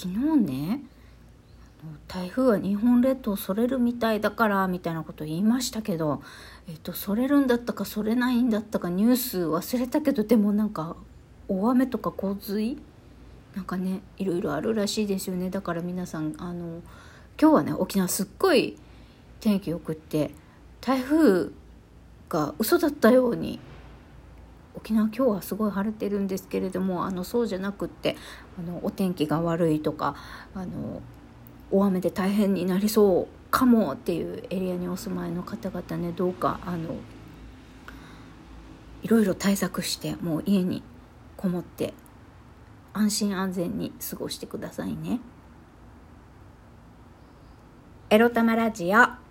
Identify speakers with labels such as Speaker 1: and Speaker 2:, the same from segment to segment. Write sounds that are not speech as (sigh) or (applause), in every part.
Speaker 1: 昨日ね台風は日本列島それるみたいだからみたいなこと言いましたけど、えっと、それるんだったかそれないんだったかニュース忘れたけどでもなんか大雨とか洪水？なんかねいろいろあるらしいですよね。だから皆さんあの今日はね沖縄すっごい天気よくって台風が嘘だったように沖縄今日はすごい晴れてるんですけれどもあのそうじゃなくってあのお天気が悪いとかあの大雨で大変になりそうかもっていうエリアにお住まいの方々ねどうかあのいろいろ対策してもう家にこもって安心安全に過ごしてくださいね。エロタマラジオ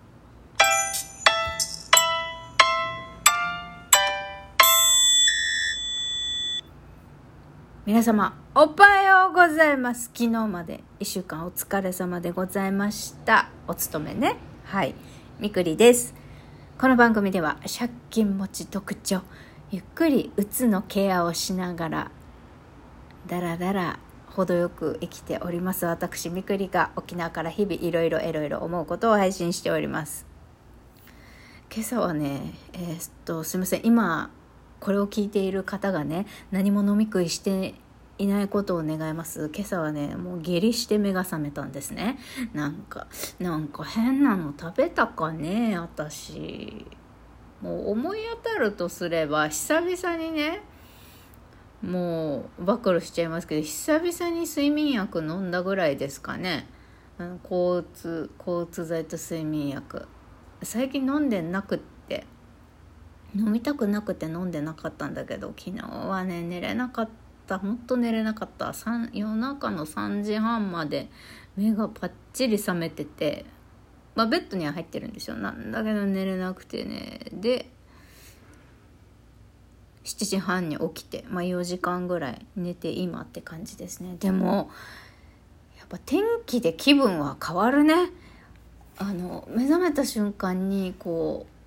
Speaker 1: 皆様おはようございます。昨日まで1週間お疲れ様でございました。お勤めね。はい。みくりです。この番組では借金持ち特徴ゆっくりうつのケアをしながらだらだら程よく生きております。私みくりが沖縄から日々いろいろいろいろ思うことを配信しております。今朝はねえー、っとすいません。今これを聞いている方がね何も飲み食いしていないことを願います。今朝はねもう下痢して目が覚めたんですね。なんかなんか変なの食べたかね私。もう思い当たるとすれば久々にねもう暴露しちゃいますけど久々に睡眠薬飲んだぐらいですかね。交通交通剤と睡眠薬。最近飲んでなくって飲みたくなくて飲んでなかったんだけど昨日はね寝れなかった。ほんと寝れなかった。夜中の3時半まで目がパッチリ覚めててまあベッドには入ってるんですよ。なんだけど寝れなくてね。で7時半に起きて、まあ、4時間ぐらい寝て今って感じですね。でもやっぱ天気で気分は変わるね。あの目覚めた瞬間にこう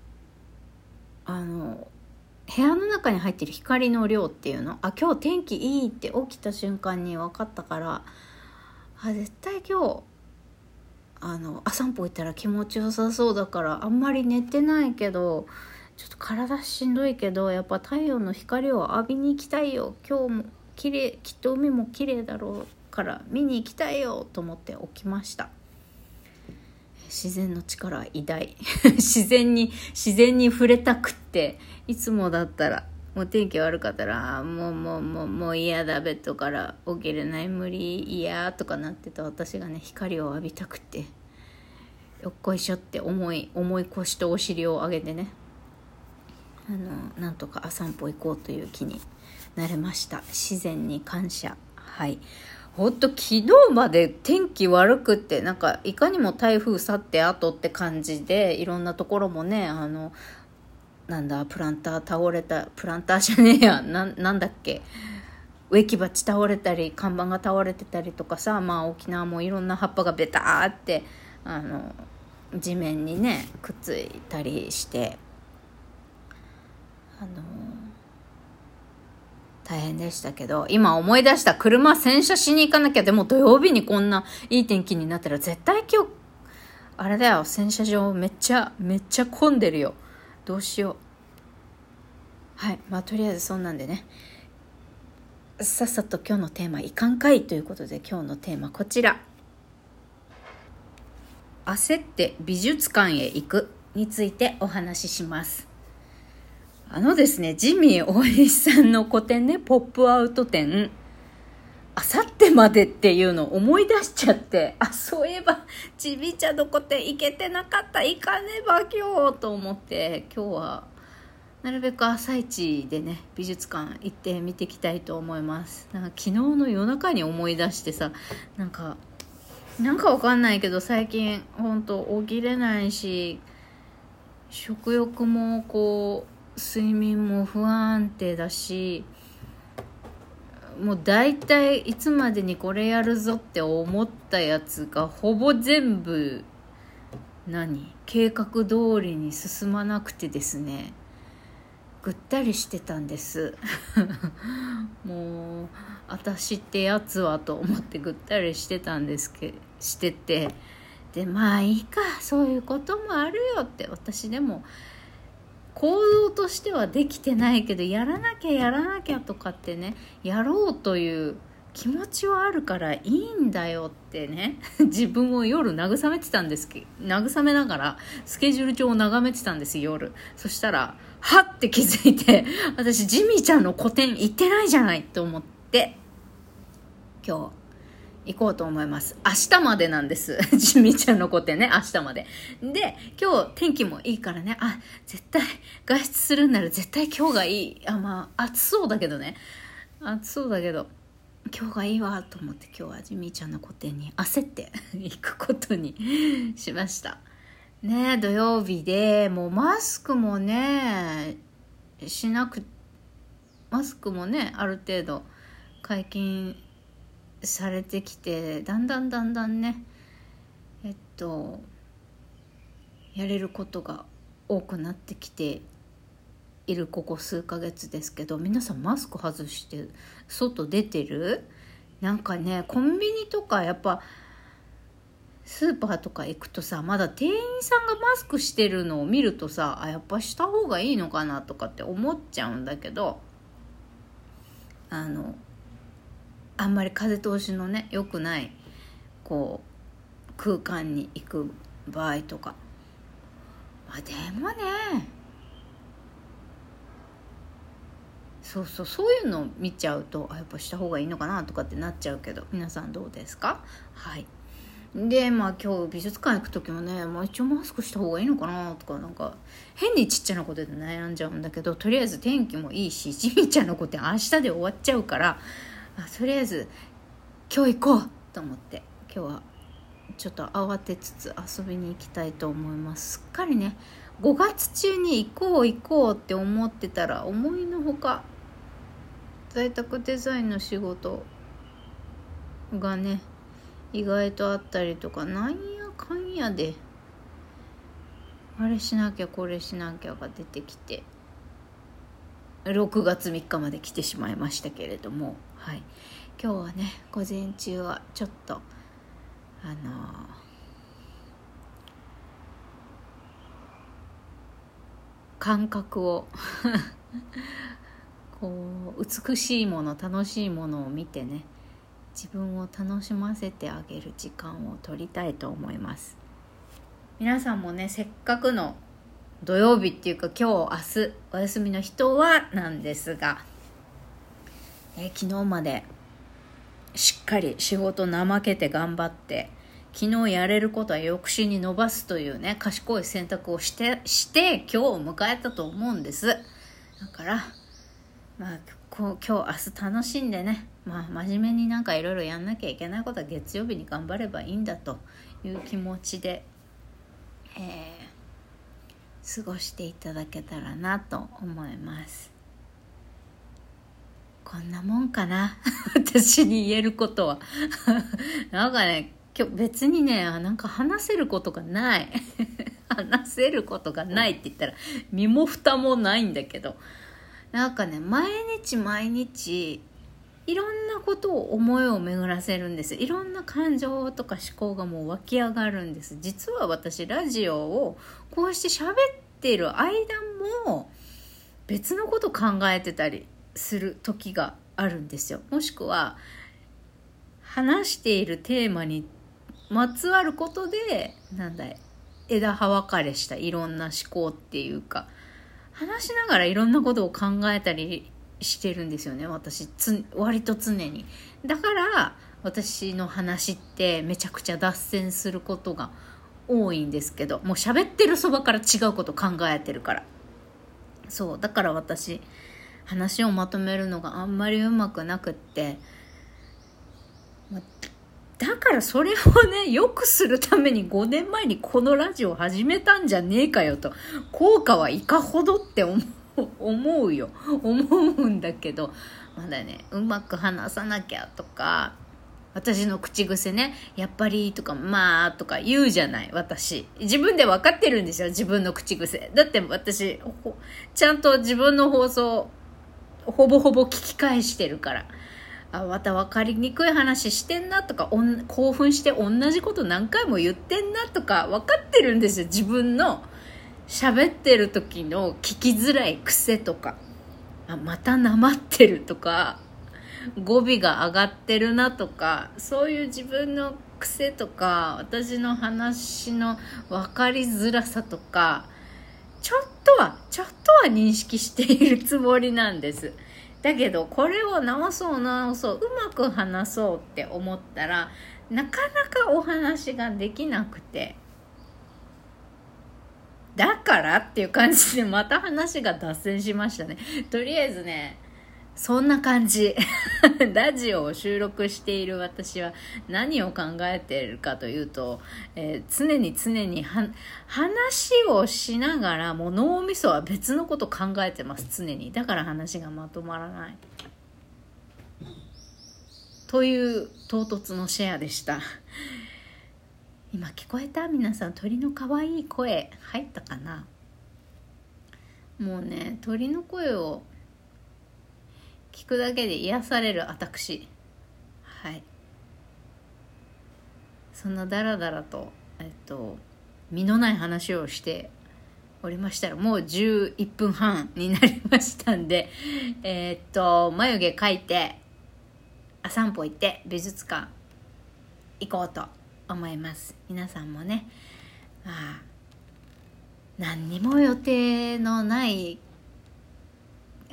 Speaker 1: あの部屋の中に入ってる光の量っていうの？あ今日天気いいって起きた瞬間に分かったからあ絶対今日あのあ散歩行ったら気持ちよさそうだからあんまり寝てないけどちょっと体しんどいけどやっぱ太陽の光を浴びに行きたいよ今日も綺麗きっと海も綺麗だろうから見に行きたいよと思って起きました。自然の力は偉大。(laughs) 自然に自然に触れたくって。いつもだったらもう天気悪かったらもうもうもうもう嫌だベッドから。起きれない無理嫌とかなってた。私がね光を浴びたくて。よっこいしょって重い重い腰とお尻を上げてね。あのなんとかあ散歩行こうという気になれました。自然に感謝。はい。ほんと昨日まで天気悪くってなんかいかにも台風去って後って感じでいろんなところもねあのなんだプランター倒れたプランターじゃねえやななんだっけ植木鉢倒れたり看板が倒れてたりとかさまあ沖縄もいろんな葉っぱがベターってあの地面にねくっついたりしてあの大変でしたけど、今思い出した車洗車しに行かなきゃ、でも土曜日にこんないい天気になったら絶対今日、あれだよ、洗車場めっちゃ、めっちゃ混んでるよ。どうしよう。はい。まあとりあえずそんなんでね。さっさと今日のテーマ、いかんかいということで今日のテーマこちら。焦って美術館へ行くについてお話しします。あのですね、ジミー大西さんの個展ね、ポップアウト展、あさってまでっていうのを思い出しちゃって、あ、そういえば、ちびちゃどこて行けてなかった、行かねば今日と思って、今日は、なるべく朝一でね、美術館行って見ていきたいと思います。なんか昨日の夜中に思い出してさ、なんか、なんかわかんないけど最近ほんと起きれないし、食欲もこう、睡眠も不安定だしもう大体いつまでにこれやるぞって思ったやつがほぼ全部何？計画通りに進まなくてですね。ぐったりしてたんです。(laughs) もう私ってやつはと思ってぐったりしてたんですけしてて。でまあいいかそういうこともあるよって私でも行動としてはできてないけどやらなきゃやらなきゃとかってねやろうという気持ちはあるからいいんだよってね (laughs) 自分を夜慰めてたんですけ慰めながらスケジュール帳を眺めてたんです夜。そしたらはって気づいて私ジミーちゃんの個展行ってないじゃないと思って今日行こうと思います。明日までなんです。ジミーちゃんの個展ね、明日まで。で、今日天気もいいからね、あ、絶対外出するんなら絶対今日がいい。あ、まあ、暑そうだけどね。暑そうだけど。今日がいいわと思って今日はジミーちゃんの個展に焦って (laughs) 行くことにしましたね土曜日でもうマスクもねしなくマスクもねある程度解禁されてきてだんだんだんだんねえっとやれることが多くなってきているここ数ヶ月ですけど皆さんマスク外して外出てる？なんかねコンビニとかやっぱスーパーとか行くとさまだ店員さんがマスクしてるのを見るとさあやっぱした方がいいのかなとかって思っちゃうんだけどあのあんまり風通しのね良くないこう空間に行く場合とか。まあでもねそうそうそういうのを見ちゃうとあやっぱした方がいいのかなとかってなっちゃうけど皆さんどうですか？はい。でまあ今日美術館行く時もね、まあ、一応マスクした方がいいのかなとかなんか変にちっちゃなことで悩んじゃうんだけどとりあえず天気もいいしジミーちゃんのこと明日で終わっちゃうからあとりあえず今日行こうと思って今日はちょっと慌てつつ遊びに行きたいと思います。すっかりね5月中に行こう行こうって思ってたら思いのほか在宅デザインの仕事がね意外とあったりとかなんやかんやであれしなきゃこれしなきゃが出てきて6月3日まで来てしまいましたけれどもはい。今日はね午前中はちょっとあの感覚を (laughs) こう美しいもの楽しいものを見てね自分を楽しませてあげる時間を取りたいと思います。皆さんもねせっかくの土曜日っていうか今日明日お休みの人はなんですが、え昨日までしっかり仕事怠けて頑張って昨日やれることは抑止に伸ばすというね賢い選択をしてして今日を迎えたと思うんです。だからまあこう今日明日楽しんでね、まあ、真面目になんかいろいろやんなきゃいけないことは月曜日に頑張ればいいんだという気持ちで、えー、過ごしていただけたらなと思います。こんなもんかな？(laughs) 私に言えることは。(laughs) なんかね今日別にねなんか話せることがない。(laughs) 話せることがないって言ったら身も蓋もないんだけど。なんかね毎日毎日いろんなことを思いを巡らせるんです。いろんな感情とか思考がもう湧き上がるんです。実は私ラジオをこうして喋ってる間も別のこと考えてたりする時があるんですよ。もしくは話しているテーマにまつわることでなんだい枝葉分かれしたいろんな思考っていうか話しながらいろんなことを考えたりしてるんですよね私つ割と常に。だから私の話ってめちゃくちゃ脱線することが多いんですけどもう喋ってるそばから違うこと考えてるから。そうだから私話をまとめるのがあんまりうまくなくって、まだからそれをね、(laughs) 良くするために5年前にこのラジオ始めたんじゃねえかよと。効果はいかほどって思う、思うよ。(laughs) 思うんだけど、まだね、うまく話さなきゃとか、私の口癖ね、やっぱりとか、まあとか言うじゃない、私。自分で分かってるんですよ、自分の口癖。だって私、ちゃんと自分の放送、ほぼほぼ聞き返してるから。あ、また分かりにくい話してんなとか、興奮して同じこと何回も言ってんなとか、分かってるんですよ、自分の喋ってる時の聞きづらい癖とか。あ、またなまってるとか。語尾が上がってるなとかそういう自分の癖とか私の話の分かりづらさとかちょっとはちょっとは認識しているつもりなんです。だけどこれを直そう直そううまく話そうって思ったらなかなかお話ができなくて。だからっていう感じでまた話が脱線しましたね。とりあえずねそんな感じ。(laughs) ラジオを収録している私は何を考えているかというと、えー、常に常に話をしながらもう脳みそは別のこと考えてます、常に。だから話がまとまらない。という唐突のシェアでした。今聞こえた？皆さん鳥の可愛い声入ったかな？もうね鳥の声を聞くだけで癒される私。はい。そんなダラダラとえっと身のない話をしておりましたらもう11分半になりましたんで (laughs) えー、っと眉毛描いてあ散歩行って美術館行こうと思います。皆さんもねあ何にも予定のない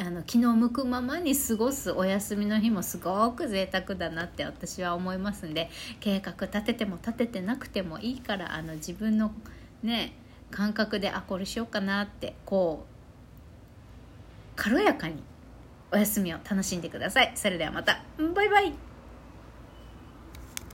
Speaker 1: あの気の向くままに過ごすお休みの日もすごく贅沢だなって私は思いますんで計画立てても立ててなくてもいいからあの自分のね感覚であこれしようかなってこう軽やかにお休みを楽しんでください。それではまたバイバイ